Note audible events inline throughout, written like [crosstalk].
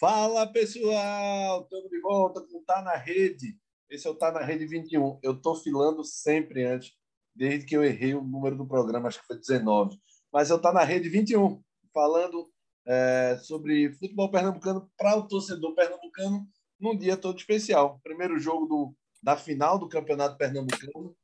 Fala pessoal, estamos de volta com Tá na Rede. Esse é o Tá na Rede 21. Eu estou filando sempre antes, desde que eu errei o número do programa, acho que foi 19. Mas eu Tá na Rede 21, falando é, sobre futebol pernambucano para o torcedor pernambucano num dia todo especial. Primeiro jogo do, da final do Campeonato Pernambucano,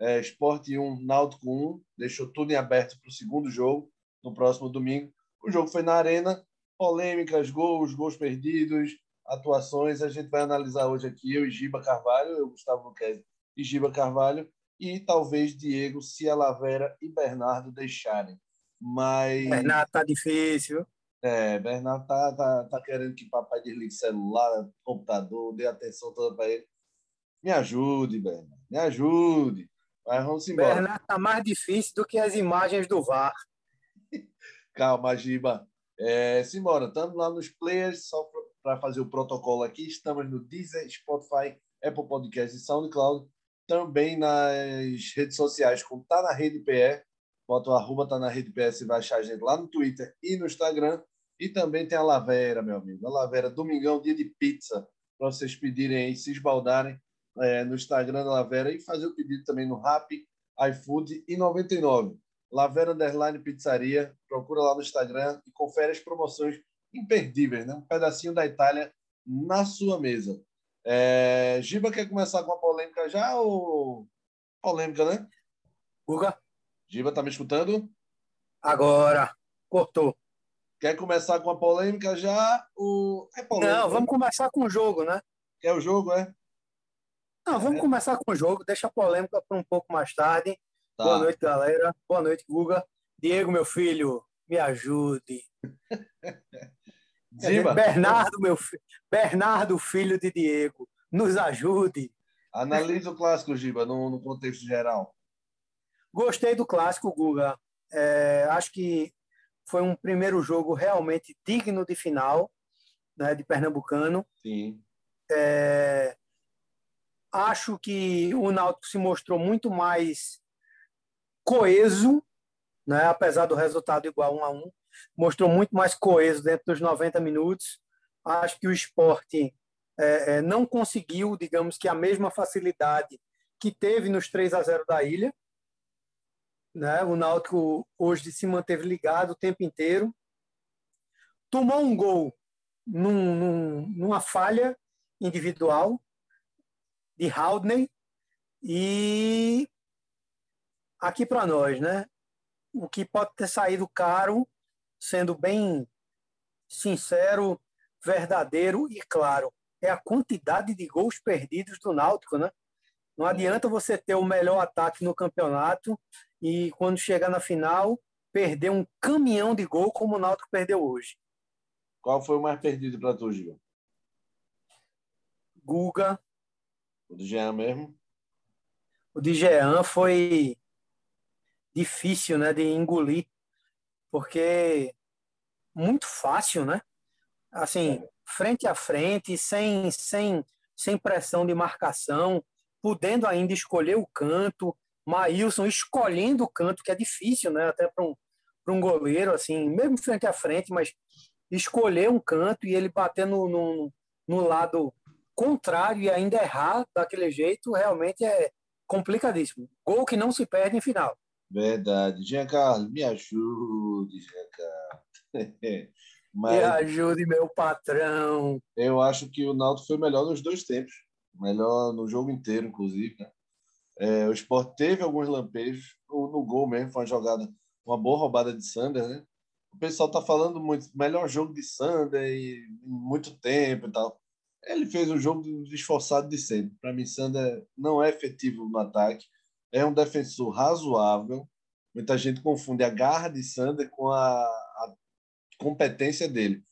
é, Esporte 1, Náutico 1, deixou tudo em aberto para o segundo jogo, no próximo domingo. O jogo foi na Arena, polêmicas, gols, gols perdidos, atuações. A gente vai analisar hoje aqui, eu e Giba Carvalho, eu, Gustavo Luquezzi e Giba Carvalho, e talvez Diego, se a Lavera e Bernardo deixarem. Mas. Bernardo tá difícil. É, Bernardo tá, tá, tá querendo que papai desligue celular, computador, dê atenção toda para ele. Me ajude, Bernardo, me ajude. Mas vamos embora. Bernardo tá mais difícil do que as imagens do VAR. [laughs] Calma, Giba. É, simbora, estamos lá nos players, só para fazer o protocolo aqui. Estamos no Deezer, Spotify, Apple Podcast e SoundCloud. Também nas redes sociais, como Tá na Rede PE. Bota o arroba Tá na Rede PE, você vai achar a gente lá no Twitter e no Instagram. E também tem a Lavera, meu amigo. A Lavera, domingão, dia de pizza, para vocês pedirem aí, se esbaldarem é, no Instagram da Lavera e fazer o pedido também no Rap, iFood e 99. Lavera Underline Pizzaria. Procura lá no Instagram e confere as promoções imperdíveis, né? Um pedacinho da Itália na sua mesa. É... Giba quer começar com a polêmica já ou polêmica, né? Guga? Giba, tá me escutando? Agora. Cortou. Quer começar com a polêmica já? O... É polêmica, Não, vamos começar com o jogo, né? Quer o jogo, é? Não, vamos é. começar com o jogo. Deixa a polêmica para um pouco mais tarde. Tá. Boa noite, galera. Boa noite, Guga. Diego, meu filho, me ajude. Dizer, Bernardo, meu filho. Bernardo, filho de Diego, nos ajude. Analise o clássico, Giba, no, no contexto geral. Gostei do clássico, Guga. É, acho que foi um primeiro jogo realmente digno de final, né, de Pernambucano. Sim. É, acho que o Náutico se mostrou muito mais coeso, né? apesar do resultado igual um a um, mostrou muito mais coeso dentro dos 90 minutos. Acho que o esporte é, é, não conseguiu, digamos que, a mesma facilidade que teve nos 3 a 0 da ilha. Né? O Náutico hoje se manteve ligado o tempo inteiro. Tomou um gol num, num, numa falha individual de Haldney e aqui para nós, né? O que pode ter saído caro, sendo bem sincero, verdadeiro e claro, é a quantidade de gols perdidos do Náutico, né? Não adianta você ter o melhor ataque no campeonato e quando chegar na final perder um caminhão de gol como o Náutico perdeu hoje. Qual foi o mais perdido para tu, Gil? Guga. O do Jean mesmo? O de Jean foi difícil, né, de engolir, porque muito fácil, né? Assim, frente a frente, sem, sem, sem pressão de marcação, podendo ainda escolher o canto, Maílson escolhendo o canto, que é difícil, né? Até para um, um goleiro, assim, mesmo frente a frente, mas escolher um canto e ele bater no, no, no lado contrário e ainda errar daquele jeito, realmente é complicadíssimo. Gol que não se perde em final. Verdade. Giancarlo, me ajude, Giancarlo. [laughs] Mas me ajude, meu patrão. Eu acho que o Náutico foi melhor nos dois tempos. Melhor no jogo inteiro, inclusive. Né? É, o Sport teve alguns lampejos. No gol mesmo, foi uma jogada, uma boa roubada de Sander, né? O pessoal tá falando muito, melhor jogo de Sander em muito tempo e tal. Ele fez o jogo esforçado de sempre. Para mim, Sander não é efetivo no ataque é um defensor razoável. Muita gente confunde a garra de Sander com a, a competência dele.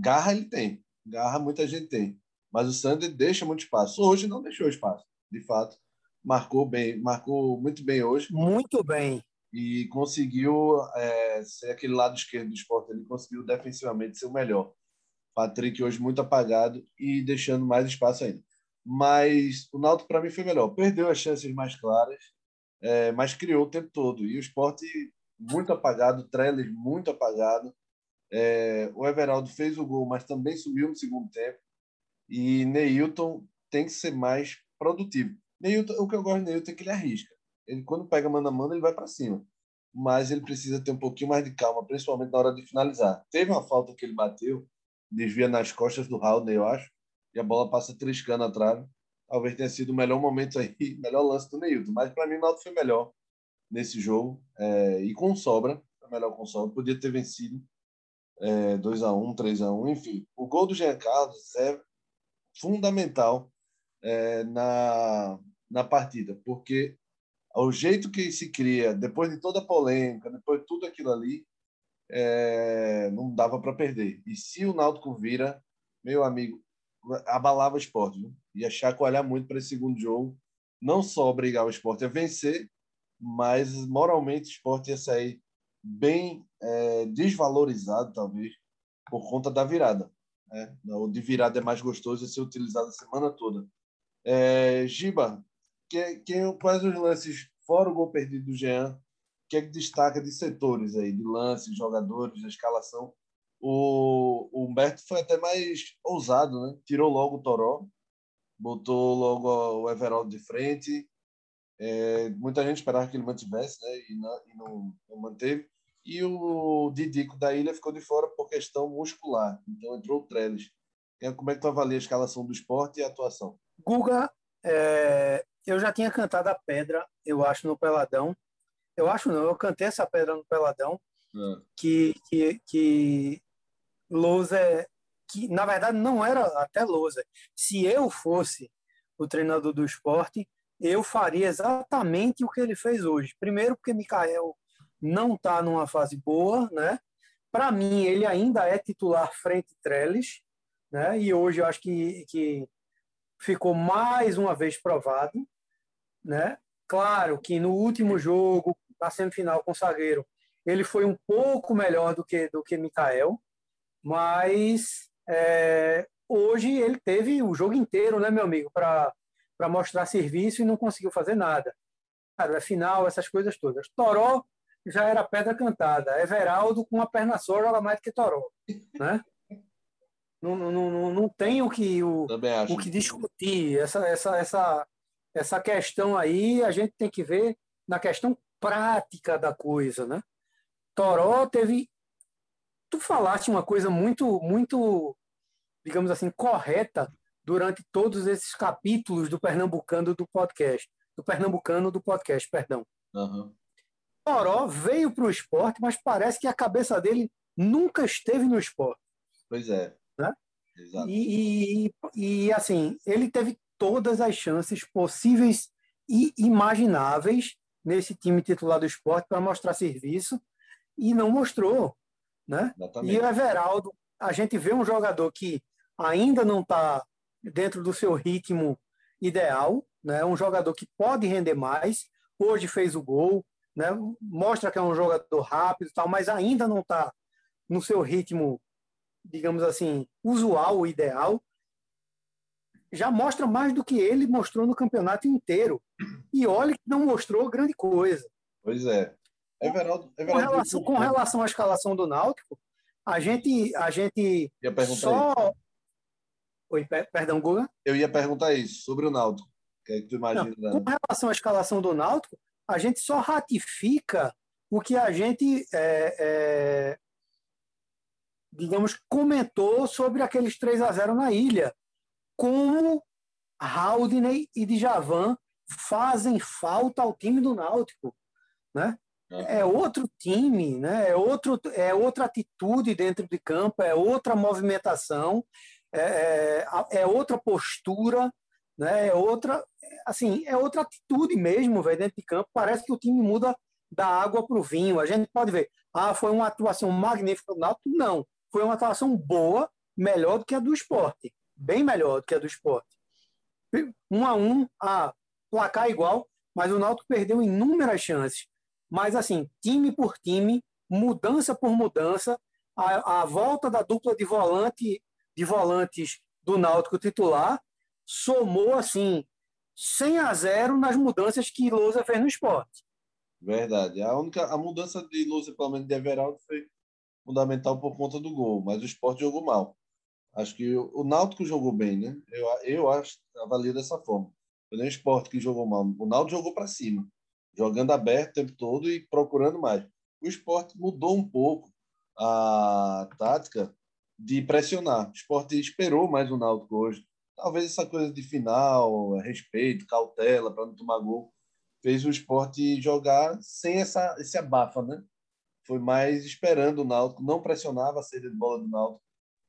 Garra ele tem, garra muita gente tem, mas o Sander deixa muito espaço. Hoje não deixou espaço, de fato. Marcou bem, marcou muito bem hoje. Muito bem. E conseguiu é, ser aquele lado esquerdo do esporte. Ele conseguiu defensivamente ser o melhor. Patrick hoje muito apagado e deixando mais espaço ainda. Mas o Náutico para mim foi melhor. Perdeu as chances mais claras é, mas criou o tempo todo. E o esporte muito apagado, Trellis muito apagado. É, o Everaldo fez o gol, mas também subiu no segundo tempo. E Neilton tem que ser mais produtivo. Neilton, o que eu gosto de Neilton é que ele arrisca. Ele, quando pega mano a mano, ele vai para cima. Mas ele precisa ter um pouquinho mais de calma, principalmente na hora de finalizar. Teve uma falta que ele bateu, desvia nas costas do Haldner, eu acho, e a bola passa triscando atrás. Talvez tenha sido o melhor momento aí, [laughs] melhor lance do Neilton. Mas para mim, o Náutico foi melhor nesse jogo é, e com sobra, foi melhor com sobra. Podia ter vencido é, 2 a 1 3 a 1 enfim. O gol do Jean Carlos é fundamental é, na, na partida, porque o jeito que se cria, depois de toda a polêmica, depois de tudo aquilo ali, é, não dava para perder. E se o Náutico vira, meu amigo, abalava o esporte. Viu? Ia chacoalhar muito para esse segundo jogo. Não só obrigar o esporte a vencer, mas moralmente o esporte ia sair bem é, desvalorizado, talvez, por conta da virada. Né? O de virada é mais gostoso e ser utilizado a semana toda. É, Giba, que, que, quais os lances, fora o gol perdido do Jean, que é que destaca de setores aí, de lances, jogadores, escalação? O, o Humberto foi até mais ousado, né? Tirou logo o Toró, botou logo o Everaldo de frente. É, muita gente esperava que ele mantivesse, né? E não, e não, não manteve. E o Didico da Ilha ficou de fora por questão muscular. Então entrou o Trellis. Como é que tu avalia a escalação do esporte e a atuação? Guga, é, eu já tinha cantado a pedra, eu acho, no Peladão. Eu acho não, eu cantei essa pedra no Peladão. É. Que, que, que Lousa, que na verdade não era até Lousa. Se eu fosse o treinador do esporte, eu faria exatamente o que ele fez hoje. Primeiro, porque Mikael não está numa fase boa, né? Para mim, ele ainda é titular frente Trellis, né? E hoje eu acho que, que ficou mais uma vez provado, né? Claro que no último jogo, na semifinal com o Sagueiro, ele foi um pouco melhor do que do que Mikael, mas é, hoje ele teve o jogo inteiro, né, meu amigo, para mostrar serviço e não conseguiu fazer nada. Claro, é final, essas coisas todas. Toró já era pedra cantada. Everaldo, com a perna só, joga mais do que Toró. Né? não, não, não, não tem o que, o, o que discutir. Essa, essa, essa, essa questão aí, a gente tem que ver na questão prática da coisa. Né? Toró teve. Tu falaste uma coisa muito, muito, digamos assim, correta durante todos esses capítulos do Pernambucano do podcast. Do Pernambucano do podcast, perdão. Uhum. Toró veio para o esporte, mas parece que a cabeça dele nunca esteve no esporte. Pois é. Né? Exato. E, e, e, assim, ele teve todas as chances possíveis e imagináveis nesse time titular do esporte para mostrar serviço e não mostrou. Né? Exatamente. E o Everaldo, a gente vê um jogador que ainda não está dentro do seu ritmo ideal, né? um jogador que pode render mais. Hoje fez o gol, né? mostra que é um jogador rápido, tal, mas ainda não está no seu ritmo, digamos assim, usual, ideal. Já mostra mais do que ele mostrou no campeonato inteiro. E olha que não mostrou grande coisa. Pois é. Everaldo, Everaldo com, relação, com relação à escalação do Náutico, a gente, a gente só. Isso. Oi, perdão, Guga? Eu ia perguntar isso, sobre o Náutico. Que, é que tu imagina? Não, com relação à escalação do Náutico, a gente só ratifica o que a gente, é, é, digamos, comentou sobre aqueles 3 a 0 na ilha. Como Haldney e Djavan fazem falta ao time do Náutico. Né? É outro time, né? é, outro, é outra atitude dentro de campo, é outra movimentação, é, é, é outra postura, né? é outra assim, é outra atitude mesmo, velho, dentro de campo. Parece que o time muda da água para o vinho. A gente pode ver, ah, foi uma atuação magnífica do Náutico. Não, foi uma atuação boa, melhor do que a do esporte. Bem melhor do que a do esporte. Um a um, a placar igual, mas o Náutico perdeu inúmeras chances. Mas, assim, time por time, mudança por mudança, a, a volta da dupla de volante de volantes do Náutico titular somou, assim, 100 a 0 nas mudanças que Lousa fez no esporte. Verdade. A única a mudança de Lousa, pelo menos de Everaldo, foi fundamental por conta do gol, mas o esporte jogou mal. Acho que o Náutico jogou bem, né? Eu, eu acho, avalio dessa forma. Foi nem o esporte que jogou mal. O Náutico jogou para cima, jogando aberto o tempo todo e procurando mais. O esporte mudou um pouco a tática de pressionar. O esporte esperou mais o Náutico hoje. Talvez essa coisa de final, respeito, cautela para não tomar gol, fez o esporte jogar sem essa, esse abafa, né? Foi mais esperando o Náutico, não pressionava a saída de bola do Náutico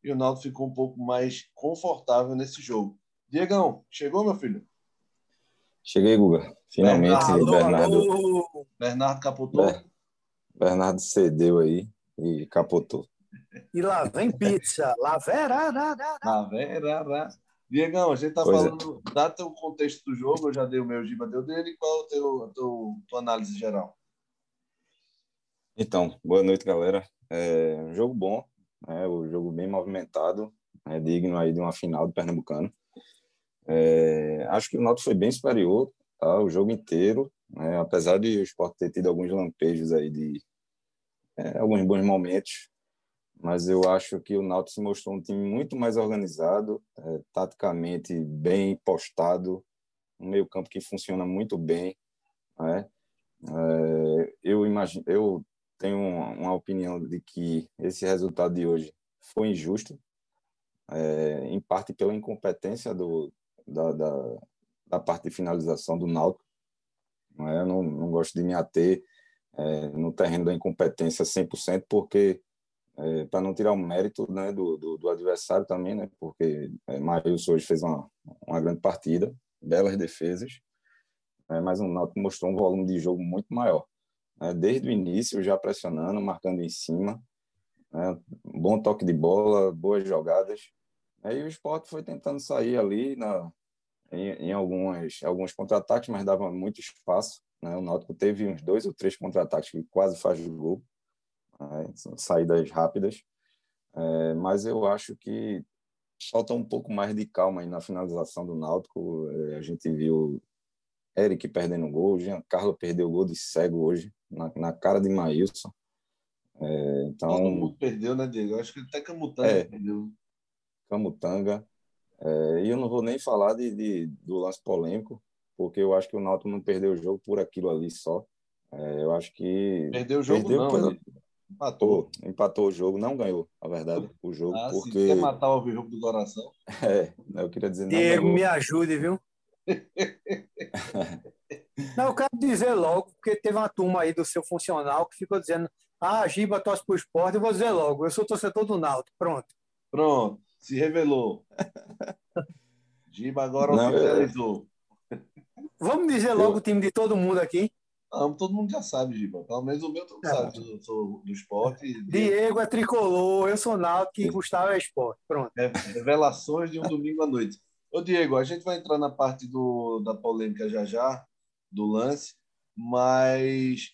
e o Náutico ficou um pouco mais confortável nesse jogo. Diegão, chegou, meu filho? Cheguei, Guga. Finalmente, Bernardo. Bernardo, Bernardo capotou. Bernardo cedeu aí e capotou. E lá vem pizza. Lá vera, Lá vera, Diegão, a gente tá pois é. falando, é. dá teu contexto do jogo, eu já dei o meu, Giba deu dele, qual é o teu, a teu, tua análise geral? Então, boa noite, galera. É um jogo bom, né? o jogo bem movimentado, é digno aí de uma final do Pernambucano. É, acho que o Náutico foi bem superior tá? o jogo inteiro, né? apesar de o Sport ter tido alguns lampejos aí de é, alguns bons momentos, mas eu acho que o Náutico se mostrou um time muito mais organizado, é, taticamente bem postado, um meio campo que funciona muito bem, né? É, eu imagino, eu tenho uma opinião de que esse resultado de hoje foi injusto, é, em parte pela incompetência do, da, da, da, parte de finalização do Náutico. Né? Eu não, não gosto de me ater é, no terreno da incompetência 100%, porque é, para não tirar o mérito né, do, do, do, adversário também, né, porque é, Maílson hoje fez uma, uma grande partida, belas defesas, é, mas o Náutico mostrou um volume de jogo muito maior. Né, desde o início, já pressionando, marcando em cima, né, bom toque de bola, boas jogadas. Aí o esporte foi tentando sair ali na, em, em algumas, alguns contra-ataques, mas dava muito espaço. Né? O Náutico teve uns dois ou três contra-ataques que quase faz o gol, né? saídas rápidas. É, mas eu acho que falta um pouco mais de calma aí na finalização do Náutico. É, a gente viu Eric perdendo gol, Jean Carlos perdeu o gol de cego hoje, na, na cara de Maílson. É, então, Todo mundo perdeu, né, Diego? Eu acho que até Camutanga é, perdeu. Camutanga. É, e eu não vou nem falar de, de, do lance polêmico, porque eu acho que o Náutico não perdeu o jogo por aquilo ali só. É, eu acho que. Perdeu o jogo, perdeu não, pela... Empatou. Empatou o jogo, não ganhou, na verdade, o jogo. Ah, porque... quer matar o jogo do coração? [laughs] É, eu queria dizer. Diego, me ajude, viu? [laughs] não, eu quero dizer logo, porque teve uma turma aí do seu funcional que ficou dizendo: ah, Giba torce pro esporte, eu vou dizer logo, eu sou torcedor do Náutico. Pronto. Pronto, se revelou. [laughs] Giba agora não, oficializou. Vamos dizer logo eu... o time de todo mundo aqui. Não, todo mundo já sabe, Giba. Pelo menos o meu todo é. sabe. Eu sou do esporte. Diego é tricolor, eu sou náutico e Gustavo é esporte. Pronto. É, revelações de um domingo à noite. Ô, Diego, a gente vai entrar na parte do, da polêmica já já, do lance, mas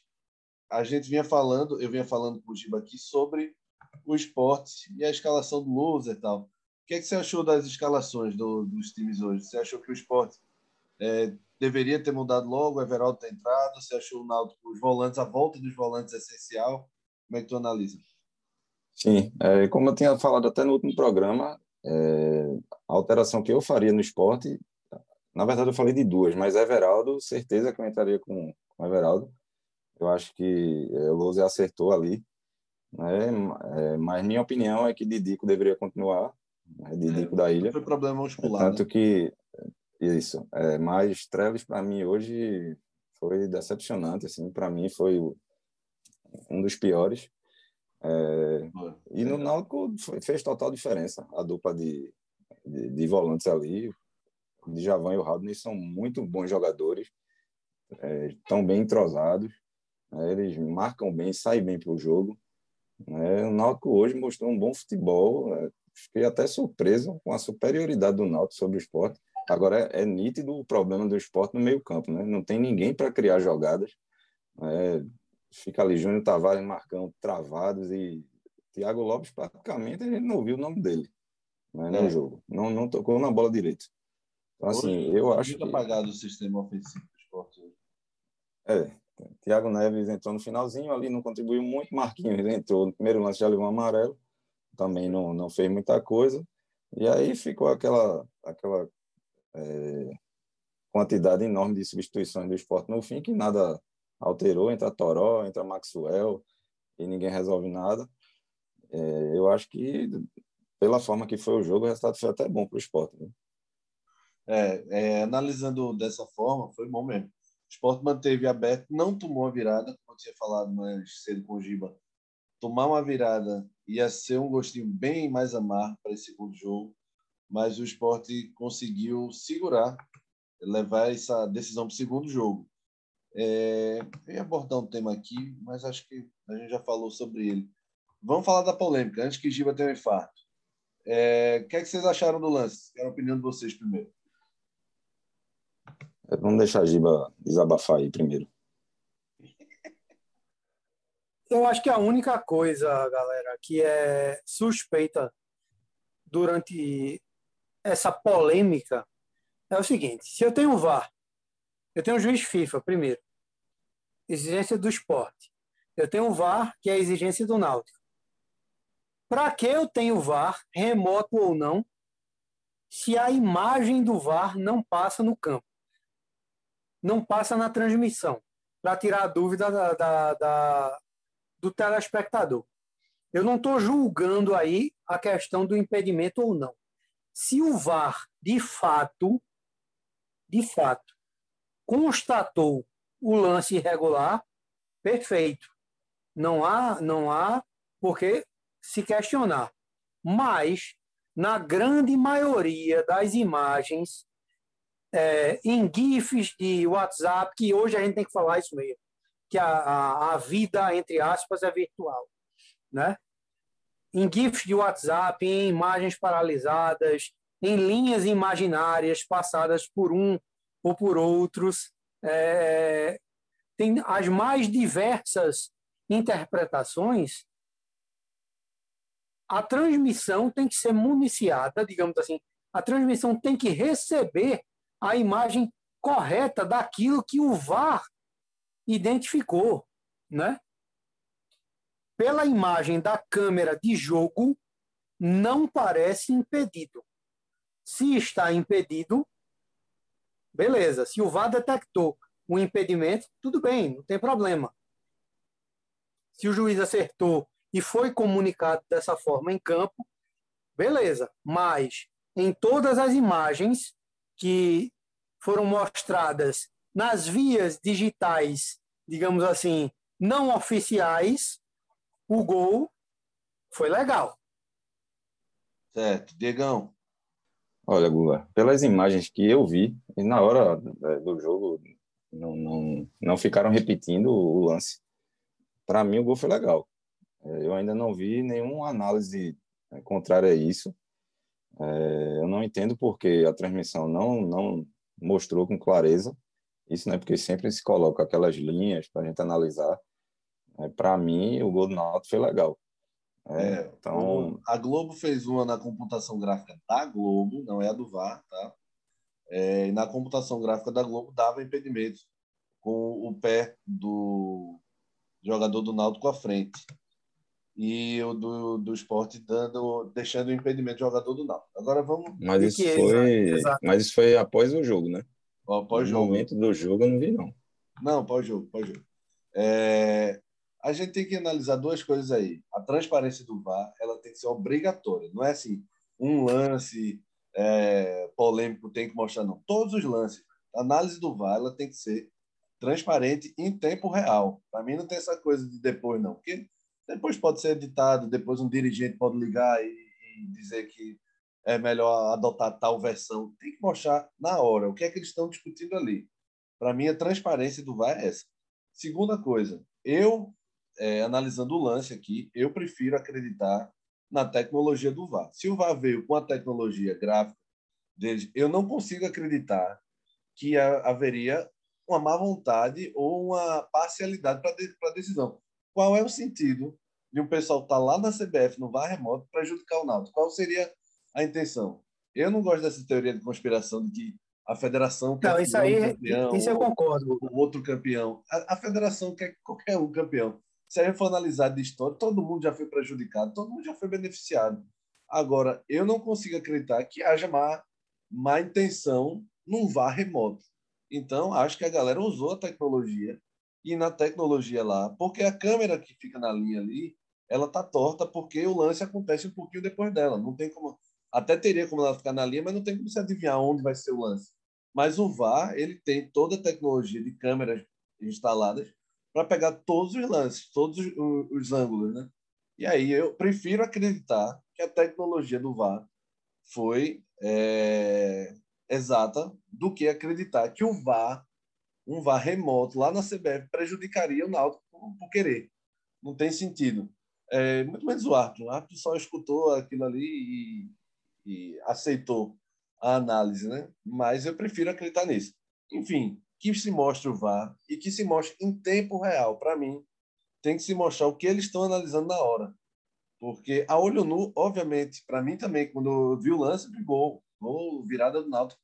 a gente vinha falando, eu vinha falando com o Giba aqui sobre o esporte e a escalação do loser e tal. Que, é que você achou das escalações do, dos times hoje? Você achou que o esporte é, deveria ter mudado logo, o Everaldo ter entrado? Você achou o Náutico, os volantes, a volta dos volantes é essencial? Como é que tu analisa? Sim, é, como eu tinha falado até no último programa, é, a alteração que eu faria no esporte, na verdade eu falei de duas, mas Everaldo, certeza que eu entraria com, com Everaldo. Eu acho que é, o Lousa acertou ali, né? É, mas minha opinião é que Didico deveria continuar, né? Didico é, da Ilha. Foi problema muscular. Tanto né? que isso. É, mas Trellis, para mim, hoje foi decepcionante. Assim, para mim, foi um dos piores. É, e no Náutico fez total diferença a dupla de, de, de volantes ali. O Djavan e o Rodney são muito bons jogadores, estão é, bem entrosados, né, eles marcam bem, saem bem para o jogo. Né, o Náutico hoje mostrou um bom futebol. É, fiquei até surpreso com a superioridade do Náutico sobre o esporte. Agora, é, é nítido o problema do esporte no meio-campo, né? Não tem ninguém para criar jogadas. É, fica ali Júnior Tavares marcando travados e Thiago Lopes, praticamente, a gente não ouviu o nome dele né, no é. jogo. Não, não tocou na bola direito. Então, assim, Hoje, eu acho que... apagado o sistema ofensivo do esporte. É, Thiago Neves entrou no finalzinho, ali não contribuiu muito. Marquinhos entrou no primeiro lance, já levou um amarelo, também não, não fez muita coisa. E aí ficou aquela, aquela é, quantidade enorme de substituições do esporte no fim, que nada alterou. Entra Toró, entra Maxwell, e ninguém resolve nada. É, eu acho que, pela forma que foi o jogo, o resultado foi até bom para o esporte. Né? É, é, analisando dessa forma, foi bom mesmo. O esporte manteve aberto, não tomou a virada, como eu tinha falado mais cedo com o Giba. Tomar uma virada ia ser um gostinho bem mais amargo para esse segundo jogo, mas o esporte conseguiu segurar, levar essa decisão para o segundo jogo. É, eu ia abordar um tema aqui, mas acho que a gente já falou sobre ele. Vamos falar da polêmica, antes que Giba tenha um infarto. É, o que, é que vocês acharam do lance? Quero a opinião de vocês primeiro. É, vamos deixar a Giba desabafar aí primeiro. Eu acho que a única coisa, galera, que é suspeita durante essa polêmica é o seguinte: se eu tenho VAR, eu tenho o juiz FIFA primeiro, exigência do esporte. Eu tenho VAR, que é a exigência do Náutico. Para que eu tenho VAR, remoto ou não, se a imagem do VAR não passa no campo? Não passa na transmissão, para tirar a dúvida da, da, da, do telespectador. Eu não estou julgando aí a questão do impedimento ou não. Se o VAR, de fato, de fato, constatou o lance irregular, perfeito. Não há, não há por que se questionar. Mas, na grande maioria das imagens, é, em GIFs de WhatsApp, que hoje a gente tem que falar isso mesmo, que a, a, a vida, entre aspas, é virtual. Né? Em GIFs de WhatsApp, em imagens paralisadas, em linhas imaginárias passadas por um ou por outros, é, tem as mais diversas interpretações, a transmissão tem que ser municiada, digamos assim, a transmissão tem que receber a imagem correta daquilo que o VAR identificou, né? Pela imagem da câmera de jogo, não parece impedido. Se está impedido, beleza. Se o VAR detectou o impedimento, tudo bem, não tem problema. Se o juiz acertou e foi comunicado dessa forma em campo, beleza. Mas em todas as imagens que foram mostradas nas vias digitais, digamos assim, não oficiais, o gol foi legal. Certo. Diegão. Olha, Gula, pelas imagens que eu vi, e na hora é, do jogo não, não, não ficaram repetindo o lance. Para mim, o gol foi legal. É, eu ainda não vi nenhuma análise é, contrária a isso. Eu não entendo porque a transmissão não, não mostrou com clareza isso, né? Porque sempre se coloca aquelas linhas para a gente analisar. Para mim, o gol do Náutico foi legal. É, é, então... A Globo fez uma na computação gráfica da Globo, não é a do VAR, tá? É, na computação gráfica da Globo dava impedimento com o pé do jogador do Náutico à frente e o do, do esporte dando, deixando o impedimento do jogador do Náutico. Agora vamos. Mas isso, foi, mas isso foi após o jogo, né? Após no momento do jogo eu não vi, não. Não, pós-jogo, pós-jogo. É, a gente tem que analisar duas coisas aí. A transparência do VAR ela tem que ser obrigatória. Não é assim, um lance é, polêmico tem que mostrar, não. Todos os lances. A análise do VAR ela tem que ser transparente em tempo real. Para mim não tem essa coisa de depois, não. Porque depois pode ser editado, depois um dirigente pode ligar e, e dizer que é melhor adotar tal versão. Tem que mostrar na hora o que é que eles estão discutindo ali. Para mim, a transparência do VAR é essa. Segunda coisa, eu é, analisando o lance aqui, eu prefiro acreditar na tecnologia do VAR. Se o VAR veio com a tecnologia gráfica deles, eu não consigo acreditar que haveria uma má vontade ou uma parcialidade para a decisão. Qual é o sentido de um pessoal estar tá lá na CBF, no VAR remoto, prejudicar o Náutico? Qual seria a intenção? Eu não gosto dessa teoria de conspiração de que a federação quer Não, isso aí, um campeão, isso eu concordo. O outro campeão. A, a, federação quer qualquer um campeão. Se a gente for analisar de história, todo mundo já foi prejudicado, todo mundo já foi beneficiado. Agora, eu não consigo acreditar que haja má, má intenção num VAR remoto. Então, acho que a galera usou a tecnologia e na tecnologia lá, porque a câmera que fica na linha ali, ela tá torta porque o lance acontece um pouquinho depois dela. Não tem como até teria como ela ficar na linha, mas não tem como você adivinhar onde vai ser o lance. Mas o VAR, ele tem toda a tecnologia de câmeras instaladas para pegar todos os lances, todos os, os, ângulos, né? E aí eu prefiro acreditar que a tecnologia do VAR foi é, exata do que acreditar que o VAR, um VAR remoto lá na CBF, prejudicaria o Náutico por, por querer. Não tem sentido. É, muito menos o árbitro. O árbitro só escutou aquilo ali e e aceitou a análise, né? Mas eu prefiro acreditar nisso. Enfim, que se mostre o VAR e que se mostre em tempo real. Para mim, tem que se mostrar o que eles estão analisando na hora. Porque a olho nu, obviamente, para mim também, quando eu vi o lance, gol, gol virada do Náutico,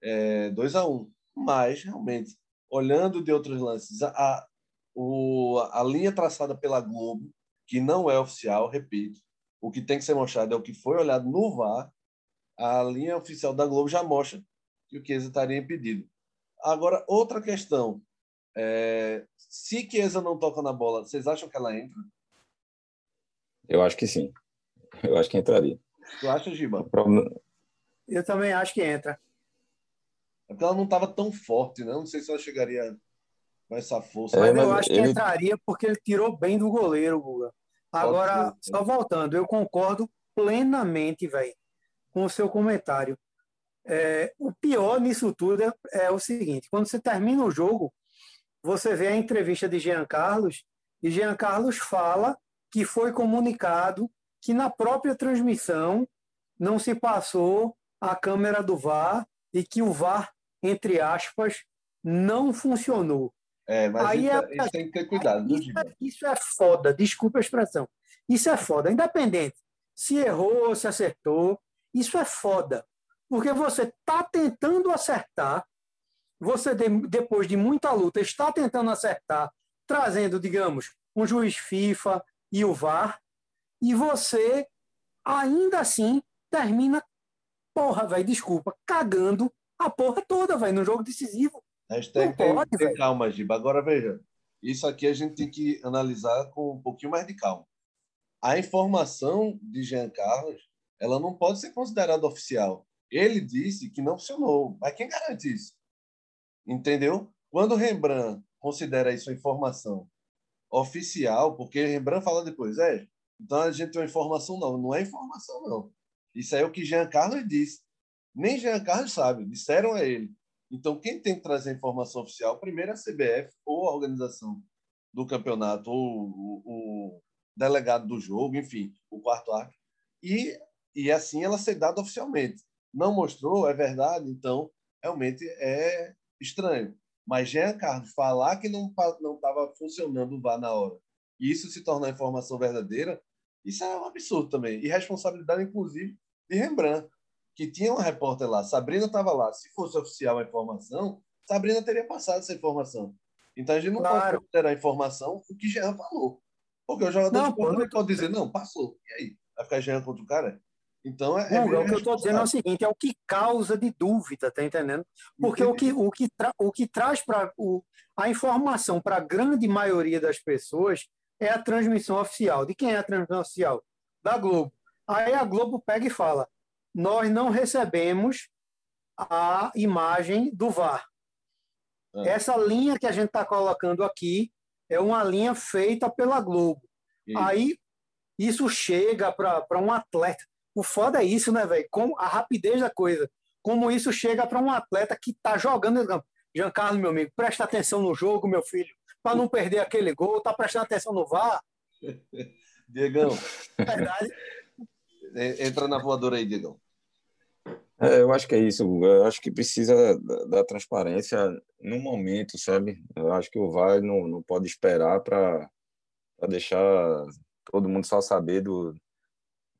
é, 2 a 1 um. Mas, realmente, olhando de outros lances, a, o, a linha traçada pela Globo, que não é oficial, repito, o que tem que ser mostrado é o que foi olhado no VAR a linha oficial da Globo já mostra que o Chiesa estaria impedido. Agora, outra questão. É, se Chiesa não toca na bola, vocês acham que ela entra? Eu acho que sim. Eu acho que entraria. Tu acha, Giba? Eu também acho que entra. É porque ela não estava tão forte, né? Não sei se ela chegaria com essa força. É, mas, mas eu acho ele... que entraria porque ele tirou bem do goleiro, Guga. Agora, só voltando, eu concordo plenamente, velho com o seu comentário. É, o pior nisso tudo é, é, o seguinte: quando você termina o jogo, você vê a entrevista de Jean Carlos e Jean Carlos fala que foi comunicado que na própria transmissão não se passou a câmera do VAR e que o VAR, entre aspas, não funcionou. É, mas Aí isso, é, isso tem que ter cuidado. Isso, é, isso é foda, desculpa a expressão. Isso é foda, independente se errou, se acertou. Isso é foda, porque você está tentando acertar, você, depois de muita luta, está tentando acertar, trazendo, digamos, um juiz FIFA e o VAR, e você, ainda assim, termina, porra, velho, desculpa, cagando a porra toda, velho, no jogo decisivo. Hashtag tem, pode, tem calma, Giba. Agora, veja, isso aqui a gente tem que analisar com um pouquinho mais de calma. A informação de Jean Carlos ela não pode ser considerada oficial. Ele disse que não funcionou, mas quem garante isso? Entendeu? Quando Rembrandt considera isso informação oficial, porque Rembrandt fala depois, é, então a gente tem uma informação, não, não é informação, não. Isso é o que Jean Carlos disse. Nem Jean Carlos sabe, disseram a ele. Então, quem tem que trazer informação oficial, primeiro é a CBF ou a organização do campeonato, ou o, o delegado do jogo, enfim, o quarto árbitro. E e assim ela ser dada oficialmente. Não mostrou, é verdade, então realmente é estranho. Mas Jean Carlos falar que não não estava funcionando o VAR na hora, e isso se tornar informação verdadeira, isso é um absurdo também. E responsabilidade, inclusive, de Rembrandt, que tinha uma repórter lá. Sabrina estava lá. Se fosse oficial a informação, Sabrina teria passado essa informação. Então a gente não claro. pode ter a informação o que Jean falou. Porque o jogador não, de pode, pode dizer, não, passou. E aí? Vai ficar Jean contra o cara? Então, é, é, o que eu estou dizendo é o seguinte: é o que causa de dúvida, tá entendendo? Porque o que, o que, tra, o que traz para a informação para a grande maioria das pessoas é a transmissão oficial. De quem é a transmissão oficial? Da Globo. Aí a Globo pega e fala: nós não recebemos a imagem do VAR. É. Essa linha que a gente está colocando aqui é uma linha feita pela Globo. Isso. Aí isso chega para um atleta. O foda é isso, né, velho? Com a rapidez da coisa. Como isso chega para um atleta que está jogando no campo. Giancarlo, meu amigo, presta atenção no jogo, meu filho, para não perder aquele gol. Tá prestando atenção no VAR? [laughs] Diegão. Verdade. [laughs] Entra na voadora aí, Diegão. É, eu acho que é isso, Eu acho que precisa da, da, transparência no momento, sabe? Eu acho que o VAR não, não pode esperar para deixar todo mundo só saber do,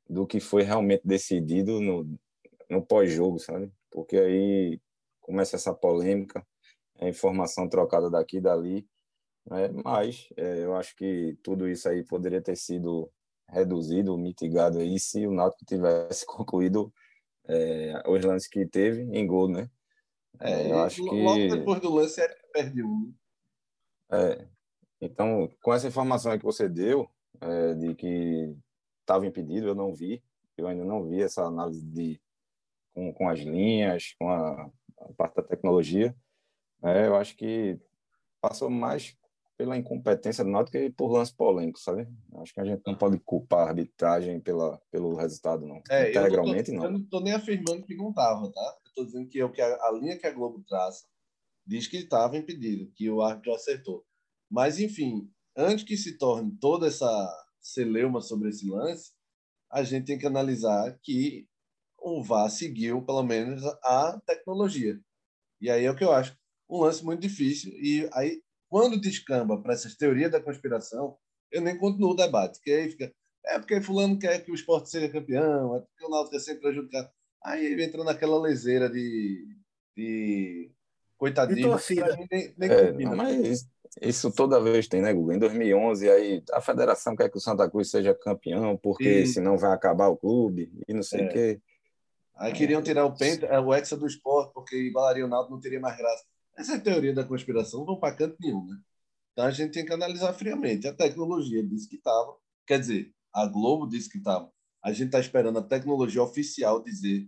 do que foi realmente decidido no, no pós-jogo, sabe? Porque aí começa essa polêmica, a informação trocada daqui e dali. Né? Mas é, eu acho que tudo isso aí poderia ter sido reduzido, mitigado aí se o Náutico tivesse [laughs] concluído é, os lances que teve em gol, né? É, eu acho que logo depois do lance ele perde um. É, então, com essa informação que você deu é, de que estava impedido, eu não vi, eu ainda não vi essa análise de com, com as linhas, com a, a parte da tecnologia. É, eu acho que passou mais pela incompetência do Náutico que por lance polêmico, sabe? Acho que a gente não pode culpar a arbitragem pela, pelo resultado, não. É, Integralmente, eu não. Tô, não. Eu não estou nem afirmando que não estava, tá? Eu estou dizendo que, é que a, a, linha que a Globo traça diz que estava impedido, que o árbitro acertou. Mas, enfim, antes que se torne toda essa celeuma sobre esse lance, a gente tem que analisar que o VAR seguiu, pelo menos, a tecnologia. E aí é o que eu acho um lance muito difícil. E aí quando descamba para essas teorias da conspiração, eu nem continuo o debate, que aí fica, é porque fulano quer que o esporte seja campeão, é porque o Náutico é sempre prejudicado. Aí entra naquela leseira de, de coitadinho. Nem, nem é, não, mas isso toda vez tem, né, Guga? Em 2011, aí a federação quer que o Santa Cruz seja campeão, porque e... senão vai acabar o clube e não sei o é. quê. Aí queriam tirar o penta, o hexa do esporte, porque igualaria o Náutico, não teria mais graça. Essa é teoria da conspiração não vão para canto nenhum, né? Então a gente tem que analisar friamente. A tecnologia disse que estava, quer dizer, a Globo disse que estava. A gente está esperando a tecnologia oficial dizer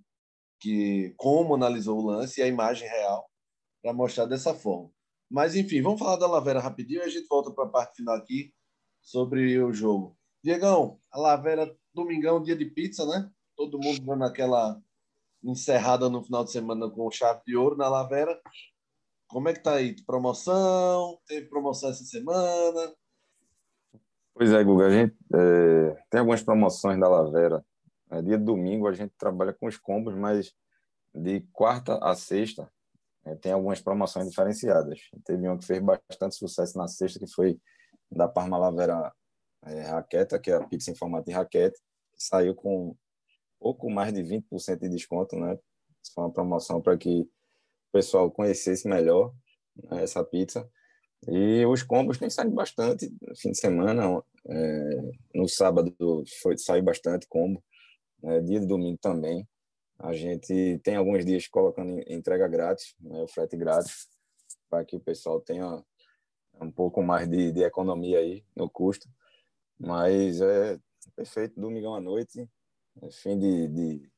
que como analisou o lance e a imagem real para mostrar dessa forma. Mas enfim, vamos falar da Lavera rapidinho e a gente volta para a parte final aqui sobre o jogo. Diegão, a Lavera, domingão, dia de pizza, né? Todo mundo dando aquela encerrada no final de semana com chave de ouro na Lavera. Como é que tá aí? Promoção? Teve promoção essa semana? Pois é, Guga, a gente é, tem algumas promoções da Lavera. É, dia de domingo a gente trabalha com os combos, mas de quarta a sexta tem algumas promoções diferenciadas. Teve uma que fez bastante sucesso na sexta, que foi da Parma Lavera é, Raqueta, que é a pizza em formato de raquete, que saiu com pouco mais de 20% de desconto, né? Isso foi uma promoção para que o pessoal conhecesse melhor né, essa pizza. E os combos têm saído bastante no fim de semana. É, no sábado foi sair bastante combo. É, dia de domingo também. A gente tem alguns dias colocando entrega grátis, né, o frete grátis, para que o pessoal tenha um pouco mais de, de economia aí no custo. Mas é perfeito, domingão à noite, é fim de, de,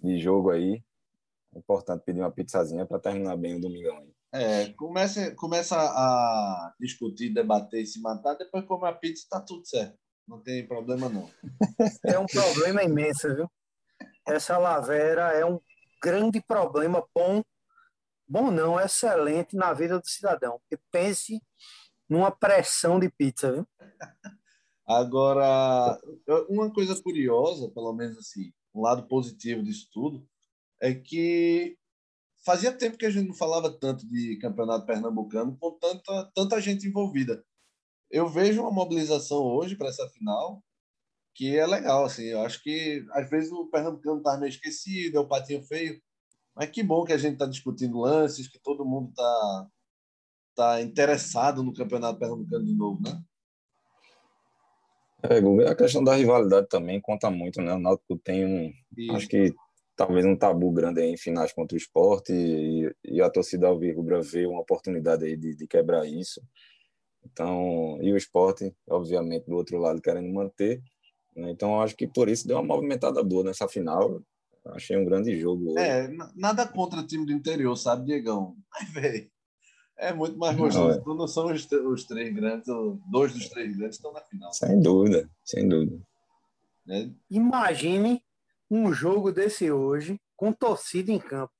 de jogo aí. É importante pedir uma pizzazinha para terminar bem o domingão aí. É, começa, começa a discutir, debater, se matar, depois come a pizza está tudo certo. Não tem problema não. [laughs] É um problema imenso, viu? Essa lavera é um grande problema bom, bom não, excelente na vida do cidadão. Porque pense numa pressão de pizza, viu? Agora, uma coisa curiosa, pelo menos assim, um lado positivo disso tudo, é que fazia tempo que a gente não falava tanto de campeonato pernambucano com tanta, tanta gente envolvida. Eu vejo uma mobilização hoje para essa final que é legal, assim. Eu acho que às vezes o pernambucano está meio esquecido, é o patinho feio, mas que bom que a gente está discutindo lances, que todo mundo está tá interessado no campeonato pernambucano de novo, né? É, a questão da rivalidade também conta muito, né? O Náutico tem um, Isso. acho que talvez um tabu grande em finais contra o esporte e, e a torcida alvirrubra vê uma oportunidade aí de, de, quebrar isso. Então, e o esporte, obviamente, do outro lado querendo manter. Né? Então, acho que por isso deu uma movimentada boa nessa final. Achei um grande jogo. É, nada contra o time do interior, sabe, Diegão? [laughs] Mas, velho, é muito mais gostoso. Não, é. não são os, os, três grandes, dois dos três grandes estão na final. Sem dúvida, sem dúvida. É. Imagine um jogo desse hoje com torcida em campo.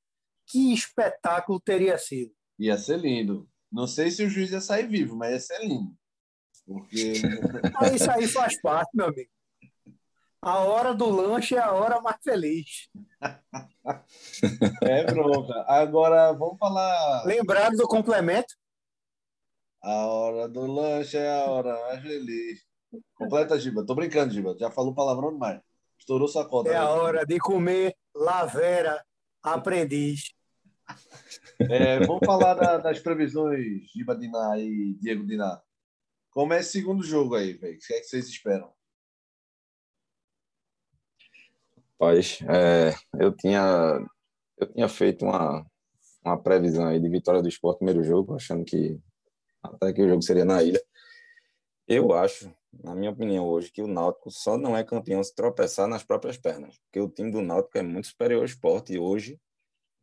Que espetáculo teria sido? Ia ser lindo. Não sei se o juiz ia sair vivo, mas ia ser lindo. Porque. [laughs] isso aí faz parte, meu amigo. A hora do lanche é a hora mais feliz. é bronca. Agora vamos falar. Lembrado do complemento? A hora do lanche é a hora mais feliz. Completa, Giba. Tô brincando, Giba. Já falou palavrão demais. Estourou sua cota. É a hora de comer lavera aprendiz. É, vamos falar da, das previsões, Giba Diná e Diego Diná. Como é esse segundo jogo aí, velho? O que é que vocês esperam? Rapaz, é, eu, tinha, eu tinha feito uma, uma previsão aí de vitória do esporte no primeiro jogo, achando que até que o jogo seria na ilha. Eu acho, na minha opinião hoje, que o Náutico só não é campeão se tropeçar nas próprias pernas, porque o time do Náutico é muito superior ao esporte e hoje,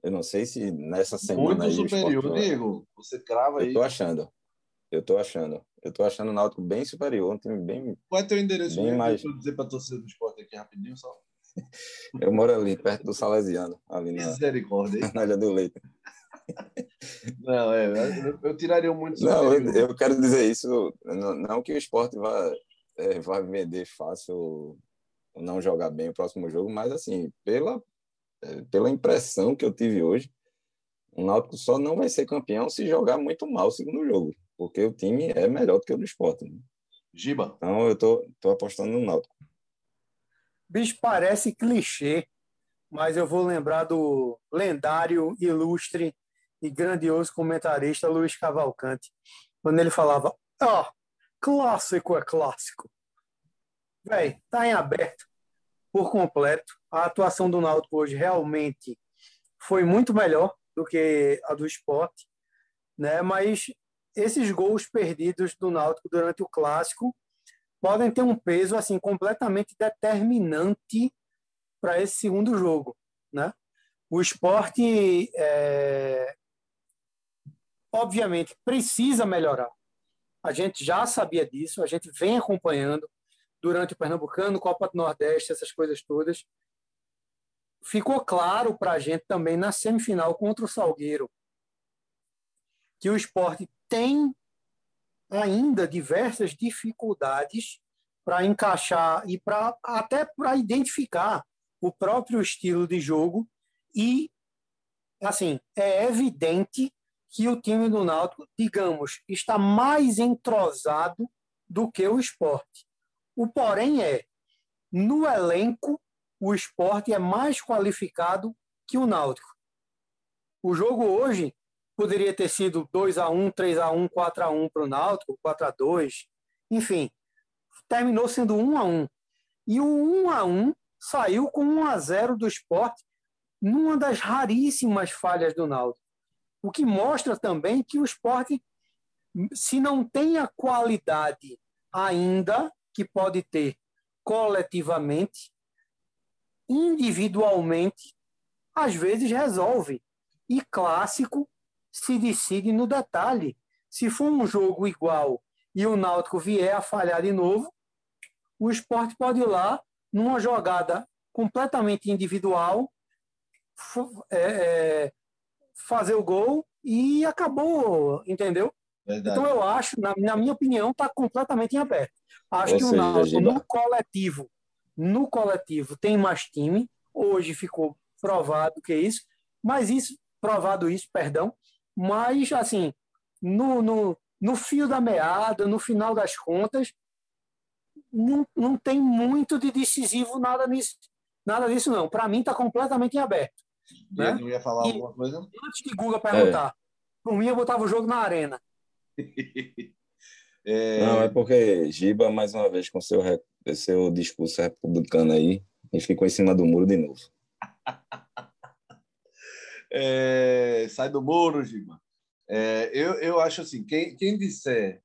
eu não sei se nessa semana muito aí, superior, esporte... Diego. Você crava aí. Eu tô achando. Eu tô achando. Eu tô achando o Náutico bem superior, um time bem. Qual é teu endereço bem mais... Deixa eu dizer para torcida do esporte aqui rapidinho só. [laughs] Eu moro ali, perto do Salesiano, ali na, Misericórdia. na Ilha do Leite. [laughs] Não, é, eu, eu tiraria muito. Não, eu, eu quero dizer isso, não, não que o esporte vá, é, vá vender fácil ou não jogar bem o próximo jogo, mas assim, pela, é, pela impressão que eu tive hoje, o Náutico só não vai ser campeão se jogar muito mal o segundo jogo, porque o time é melhor do que o do esporte. Né? Giba. Então eu tô, tô apostando no Náutico. Bicho, parece clichê, mas eu vou lembrar do lendário, ilustre e grandioso comentarista Luiz Cavalcante, quando ele falava: Ó, oh, clássico é clássico. Véi, tá em aberto por completo. A atuação do Náutico hoje realmente foi muito melhor do que a do esporte, né? mas esses gols perdidos do Náutico durante o clássico podem ter um peso assim completamente determinante para esse segundo jogo, né? O esporte, é, obviamente, precisa melhorar. A gente já sabia disso, a gente vem acompanhando durante o Pernambucano, Copa do Nordeste, essas coisas todas. Ficou claro para a gente também na semifinal contra o Salgueiro que o esporte tem ainda diversas dificuldades para encaixar e para até para identificar o próprio estilo de jogo e assim é evidente que o time do Náutico, digamos, está mais entrosado do que o esporte. O porém é, no elenco, o esporte é mais qualificado que o Náutico. O jogo hoje poderia ter sido 2 a 1 3 a 1 4 a 1 para o Náutico, 4 a 2 enfim, terminou sendo 1 a 1 E o 1 a 1 saiu com 1 a 0 do esporte numa das raríssimas falhas do Náutico. O que mostra também que o esporte, se não tem a qualidade ainda que pode ter coletivamente, individualmente, às vezes resolve. E clássico se decide no detalhe. Se for um jogo igual e o Náutico vier a falhar de novo, o esporte pode ir lá numa jogada completamente individual, é, é, fazer o gol e acabou, entendeu? Verdade. Então eu acho, na, na minha opinião, está completamente em aberto. Acho Ou que seja, o Náutico no coletivo, no coletivo tem mais time. Hoje ficou provado que é isso, mas isso provado isso, perdão, mas, assim, no, no, no fio da meada, no final das contas, não, não tem muito de decisivo nada nisso, nada disso, não. Para mim, está completamente em aberto. Né? Eu ia falar e, alguma coisa? Antes de Guga perguntar, é. por mim, eu botava o jogo na arena. [laughs] é... Não, é porque Giba, mais uma vez, com seu, seu discurso republicano aí, e ficou em cima do muro de novo. [laughs] É, sai do muro, Gima. É, eu, eu acho assim, quem, quem disser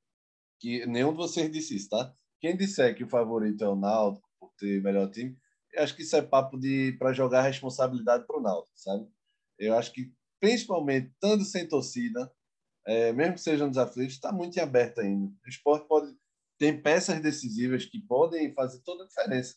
que nenhum de vocês disse isso, tá? Quem disser que o favorito é o Náutico por ter melhor time, eu acho que isso é papo de para jogar responsabilidade para o Náutico, sabe? Eu acho que principalmente estando sem torcida, é, mesmo que sejam nos aflitos, está muito em aberto ainda. O esporte pode tem peças decisivas que podem fazer toda a diferença.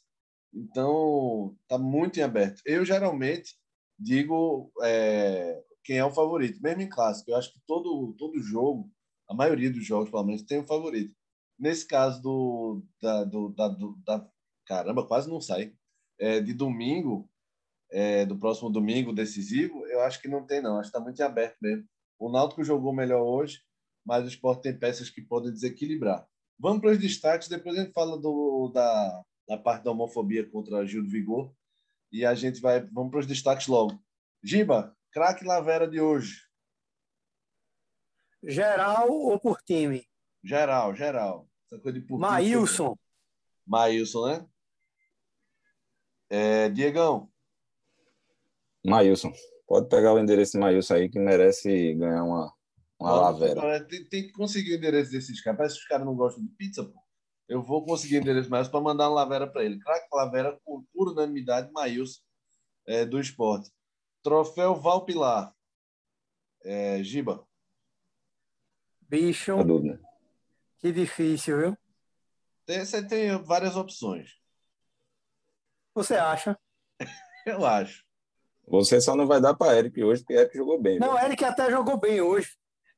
Então, está muito em aberto. Eu geralmente digo é, quem é o favorito, mesmo em clássico. Eu acho que todo, todo jogo, a maioria dos jogos, pelo menos, tem um favorito. Nesse caso do, da, do, da, do, da caramba, quase não sai, é, de domingo, é, do próximo domingo decisivo, eu acho que não tem, não. Acho que está muito aberto mesmo. O Náutico jogou melhor hoje, mas o esporte tem peças que podem desequilibrar. Vamos para os destaques, depois a gente fala do, da, da parte da homofobia contra Gil do Vigor, e a gente vai vamos para os destaques logo. Giba, Craque Lavera de hoje. Geral ou por time? Geral, geral. Essa coisa de por Maílson. Maílson, né? É, Diegão. Maílson. Pode pegar o endereço de Maílson aí, que merece ganhar uma, uma lavera. Tem, tem, que conseguir o endereço desses caras. Parece que os caras não gostam de pizza, pô. Eu vou conseguir o endereço mais para mandar uma lavera para ele. Craque Lavera, por pura unanimidade, Maílson, é, do esporte. Troféu Valpilar. É, Giba. Bicho. Que difícil, viu? Tem, você tem várias opções. Você acha? [laughs] Eu acho. Você só não vai dar para Eric hoje, porque Eric jogou bem. Não, viu? Eric até jogou bem hoje.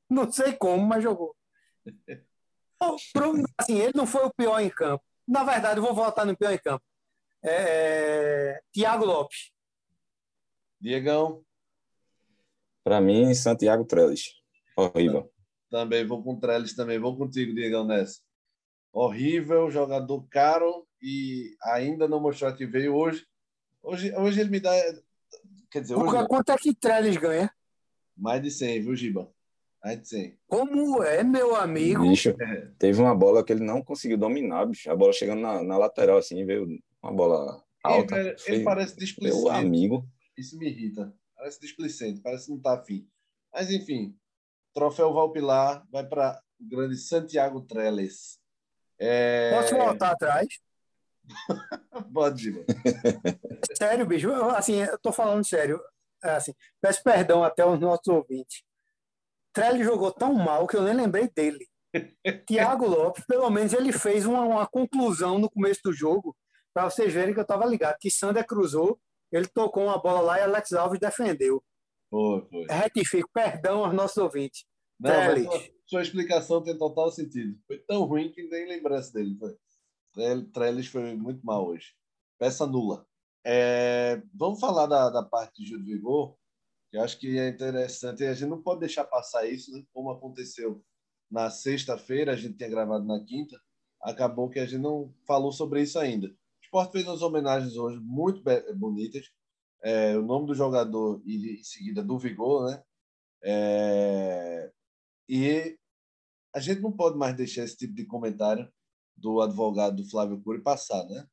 Não sei como, mas jogou. [laughs] assim, ele não foi o pior em campo. Na verdade, eu vou voltar no pior em campo. É, é... Tiago Lopes. Diegão. Para mim, Santiago Trellis. Horrível. Também vou com Trellis também. Vou contigo, Diegão, nessa. Horrível, jogador caro e ainda não mostrou que veio hoje. Hoje, hoje ele me dá. Quer dizer, hoje, quanto é que Trellis ganha? Mais de 100, viu, Giba? Mais de 100. Como é, meu amigo? Bicho, é. teve uma bola que ele não conseguiu dominar, bicho. A bola chegando na, na lateral, assim, veio uma bola alta. Ele, ele parece displicente. Meu amigo. Isso me irrita. Parece displicente, parece que não tá afim. Mas, enfim, troféu Valpilar vai para o grande Santiago Trellis. É... Posso voltar atrás? [laughs] Pode, ir. Sério, bicho. Assim, eu tô falando sério. É, assim, peço perdão até aos nossos ouvintes. Trellis jogou tão mal que eu nem lembrei dele. [laughs] Tiago Lopes, pelo menos, ele fez uma, uma conclusão no começo do jogo, para vocês verem que eu estava ligado. Que Sander cruzou ele tocou uma bola lá e Alex Alves defendeu. Foi, foi. Retifico, perdão aos nossos ouvintes. Não, sua, sua, explicação tem total sentido. Foi tão ruim que nem lembrança dele. Foi. Trellis foi muito mal hoje. Peça nula. É, vamos falar da, da parte de Gil do Vigor, eu acho que é interessante. A gente não pode deixar passar isso, né? como aconteceu na sexta-feira, a gente tinha gravado na quinta, acabou que a gente não falou sobre isso ainda esporte fez umas homenagens hoje muito bonitas. É, o nome do jogador e em seguida do Vigor, né? É, e a gente não pode mais deixar esse tipo de comentário do advogado do Flávio Cury passar, né?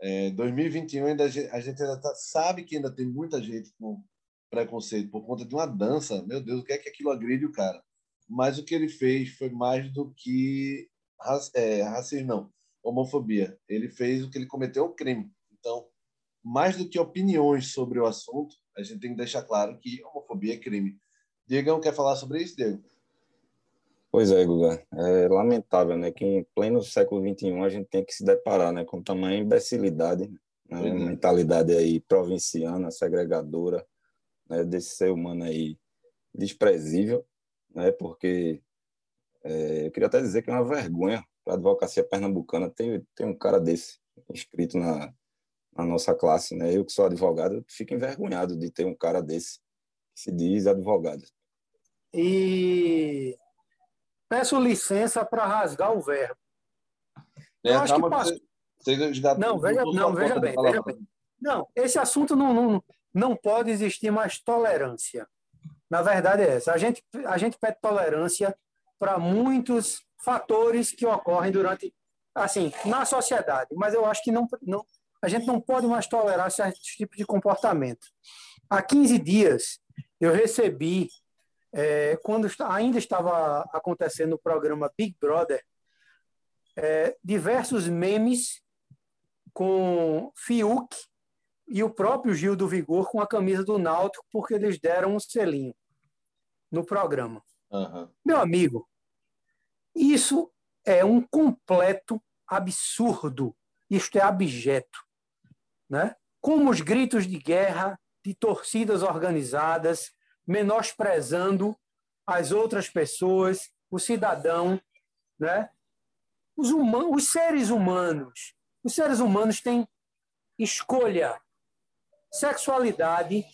É, 2021 ainda a gente, a gente ainda tá, sabe que ainda tem muita gente com preconceito por conta de uma dança. Meu Deus, o que é que aquilo agride o cara? Mas o que ele fez foi mais do que é, racismo, não homofobia. Ele fez o que ele cometeu um crime. Então, mais do que opiniões sobre o assunto, a gente tem que deixar claro que homofobia é crime. Diegão, quer falar sobre isso, Diego? Pois é, Guga. É lamentável, né, que em pleno século XXI a gente tem que se deparar, né, com tamanha imbecilidade, né, é. mentalidade aí provinciana, segregadora, né, desse ser humano aí desprezível, né, porque é, eu queria até dizer que é uma vergonha para a advocacia pernambucana tem, tem um cara desse inscrito na, na nossa classe, né? Eu que sou advogado, fico envergonhado de ter um cara desse que se diz advogado. E peço licença para rasgar o verbo. É, Eu acho que passou... não, veja, não, veja bem, veja bem. Não, esse assunto não, não, não pode existir mais tolerância. Na verdade é essa. A gente, a gente pede tolerância para muitos fatores que ocorrem durante, assim, na sociedade. Mas eu acho que não, não, a gente não pode mais tolerar certos tipos de comportamento. Há 15 dias, eu recebi, é, quando ainda estava acontecendo o programa Big Brother, é, diversos memes com Fiuk e o próprio Gil do Vigor com a camisa do Náutico, porque eles deram um selinho no programa. Uhum. Meu amigo, isso é um completo absurdo. Isto é abjeto. Né? Como os gritos de guerra de torcidas organizadas, menosprezando as outras pessoas, o cidadão, né? os, humanos, os seres humanos. Os seres humanos têm escolha. Sexualidade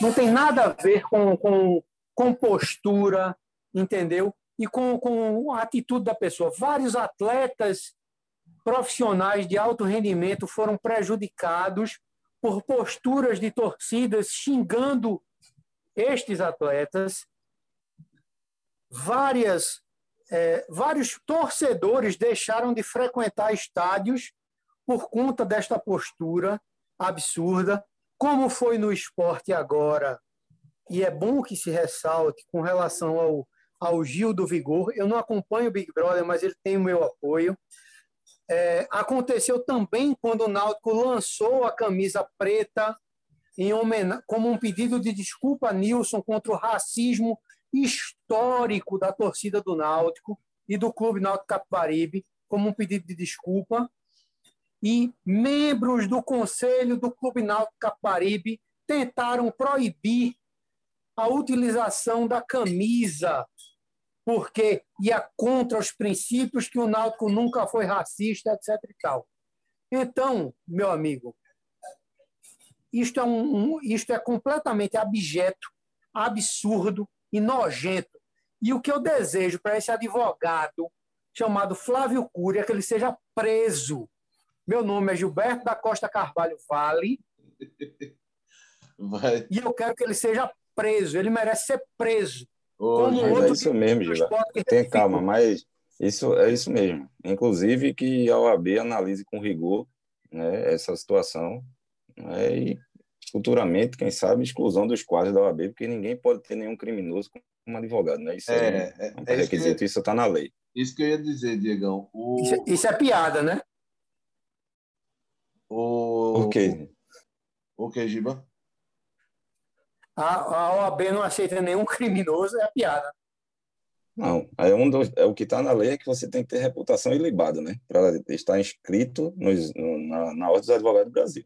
não tem nada a ver com, com, com postura, entendeu? e com, com a atitude da pessoa. Vários atletas profissionais de alto rendimento foram prejudicados por posturas de torcidas xingando estes atletas, várias, é, vários torcedores deixaram de frequentar estádios por conta desta postura absurda, como foi no esporte agora. E é bom que se ressalte com relação ao, ao Gil do Vigor. Eu não acompanho o Big Brother, mas ele tem o meu apoio. É, aconteceu também quando o Náutico lançou a camisa preta em como um pedido de desculpa a Nilson contra o racismo histórico da torcida do Náutico e do Clube Náutico Capibaribe, como um pedido de desculpa. E membros do Conselho do Clube Náutico Capibaribe tentaram proibir a utilização da camisa porque ia contra os princípios que o Náutico nunca foi racista, etc. E tal. Então, meu amigo, isto é, um, um, isto é completamente abjeto, absurdo e nojento. E o que eu desejo para esse advogado chamado Flávio Cury é que ele seja preso. Meu nome é Gilberto da Costa Carvalho Vale. Vai. E eu quero que ele seja preso. Ele merece ser preso como é isso mesmo, Giva. Tenha calma, mas isso é isso mesmo. Inclusive que a OAB analise com rigor né, essa situação né, e futuramente, quem sabe, exclusão dos quadros da OAB, porque ninguém pode ter nenhum criminoso como advogado, né? Isso é, é, um é requisito, isso está na lei. Isso que eu ia dizer, Diegão. O... Isso, isso, é piada, né? O... O quê? O que, Giba? a, a OAB não aceita nenhum criminoso, é a piada. Não, é, um dos, é o que está na lei é que você tem que ter reputação ilibada, né? Para estar inscrito nos, no, na, na Ordem dos Advogados do Brasil.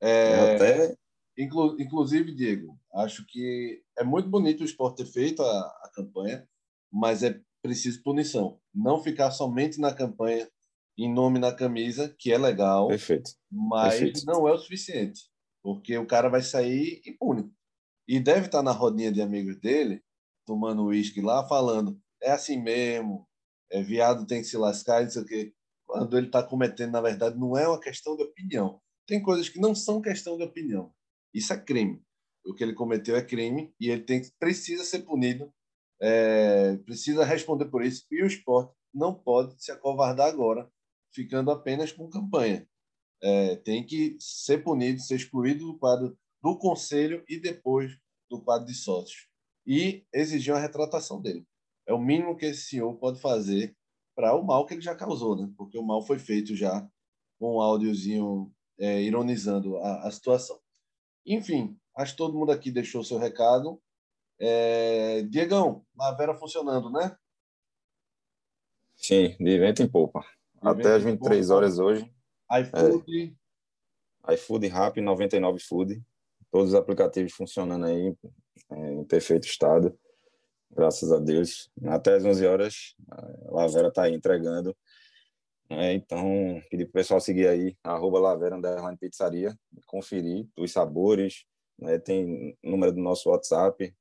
É, Até... inclu, inclusive, Diego, acho que é muito bonito o esporte ter feito a, a campanha, mas é preciso punição. Não ficar somente na campanha em nome na camisa, que é legal, Perfeito. mas Perfeito. não é o suficiente, porque o cara vai sair impune. E deve estar na rodinha de amigos dele, tomando uísque lá, falando: é assim mesmo, é viado tem que se lascar, não sei o quê. Quando ele está cometendo, na verdade, não é uma questão de opinião. Tem coisas que não são questão de opinião. Isso é crime. O que ele cometeu é crime e ele tem precisa ser punido, é, precisa responder por isso. E o esporte não pode se acovardar agora, ficando apenas com campanha. É, tem que ser punido, ser excluído do quadro do conselho e depois do quadro de sócios. E exigir uma retratação dele. É o mínimo que esse senhor pode fazer para o mal que ele já causou, né? Porque o mal foi feito já com um áudiozinho é, ironizando a, a, situação. Enfim, acho que todo mundo aqui deixou seu recado. É, Diegão, Lavera funcionando, né? Sim, de vento em polpa. Até às 23 horas hoje. iFood. É, iFood Rap, 99 Food todos os aplicativos funcionando aí é, em perfeito estado, graças a Deus. Até as 11 horas, a Lavera está aí entregando. É, então, pedir para o pessoal seguir aí, arroba Lavera Underline Pizzaria, conferir os sabores, né, tem número do nosso WhatsApp,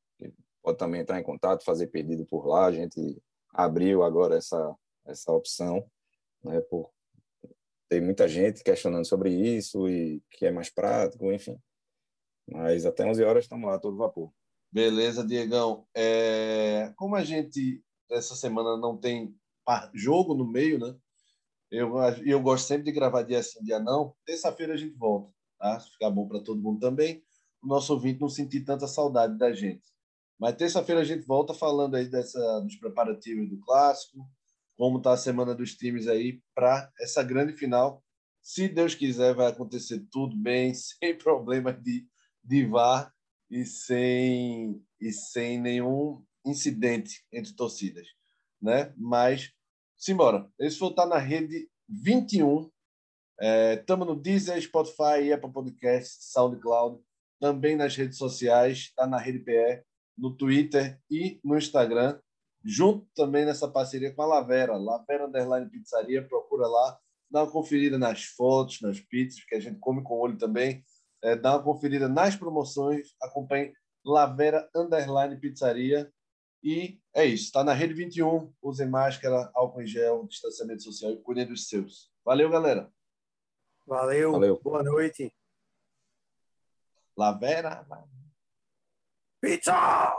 pode também entrar em contato, fazer pedido por lá, a gente abriu agora essa, essa opção, né, por tem muita gente questionando sobre isso e que é mais prático, enfim. Mas até 11 horas estamos lá, todo vapor. Beleza, Diegão. É... Como a gente, essa semana, não tem jogo no meio, né? Eu, eu gosto sempre de gravar dia sim, dia não. Terça-feira a gente volta, tá? Ficar bom para todo mundo também. O nosso ouvinte não sentir tanta saudade da gente. Mas terça-feira a gente volta falando aí dessa, dos preparativos do clássico, como está a semana dos times aí para essa grande final. Se Deus quiser, vai acontecer tudo bem, [laughs] sem problemas de de VAR e sem, e sem nenhum incidente entre torcidas. Né? Mas, simbora. Esse foi estar na rede 21. Estamos é, no Deezer, Spotify, Apple Podcast, SoundCloud. Também nas redes sociais. Está na Rede PE, no Twitter e no Instagram. Junto também nessa parceria com a Lavera. Lavera Underline Pizzaria. Procura lá. Dá uma conferida nas fotos, nas pizzas, que a gente come com o olho também é, dá uma conferida nas promoções, acompanhe Lavera Underline Pizzaria. E é isso, está na Rede 21. Usem máscara, álcool em gel, distanciamento social e cuidem dos seus. Valeu, galera. Valeu. Valeu. Boa noite. Lavera. Pizza!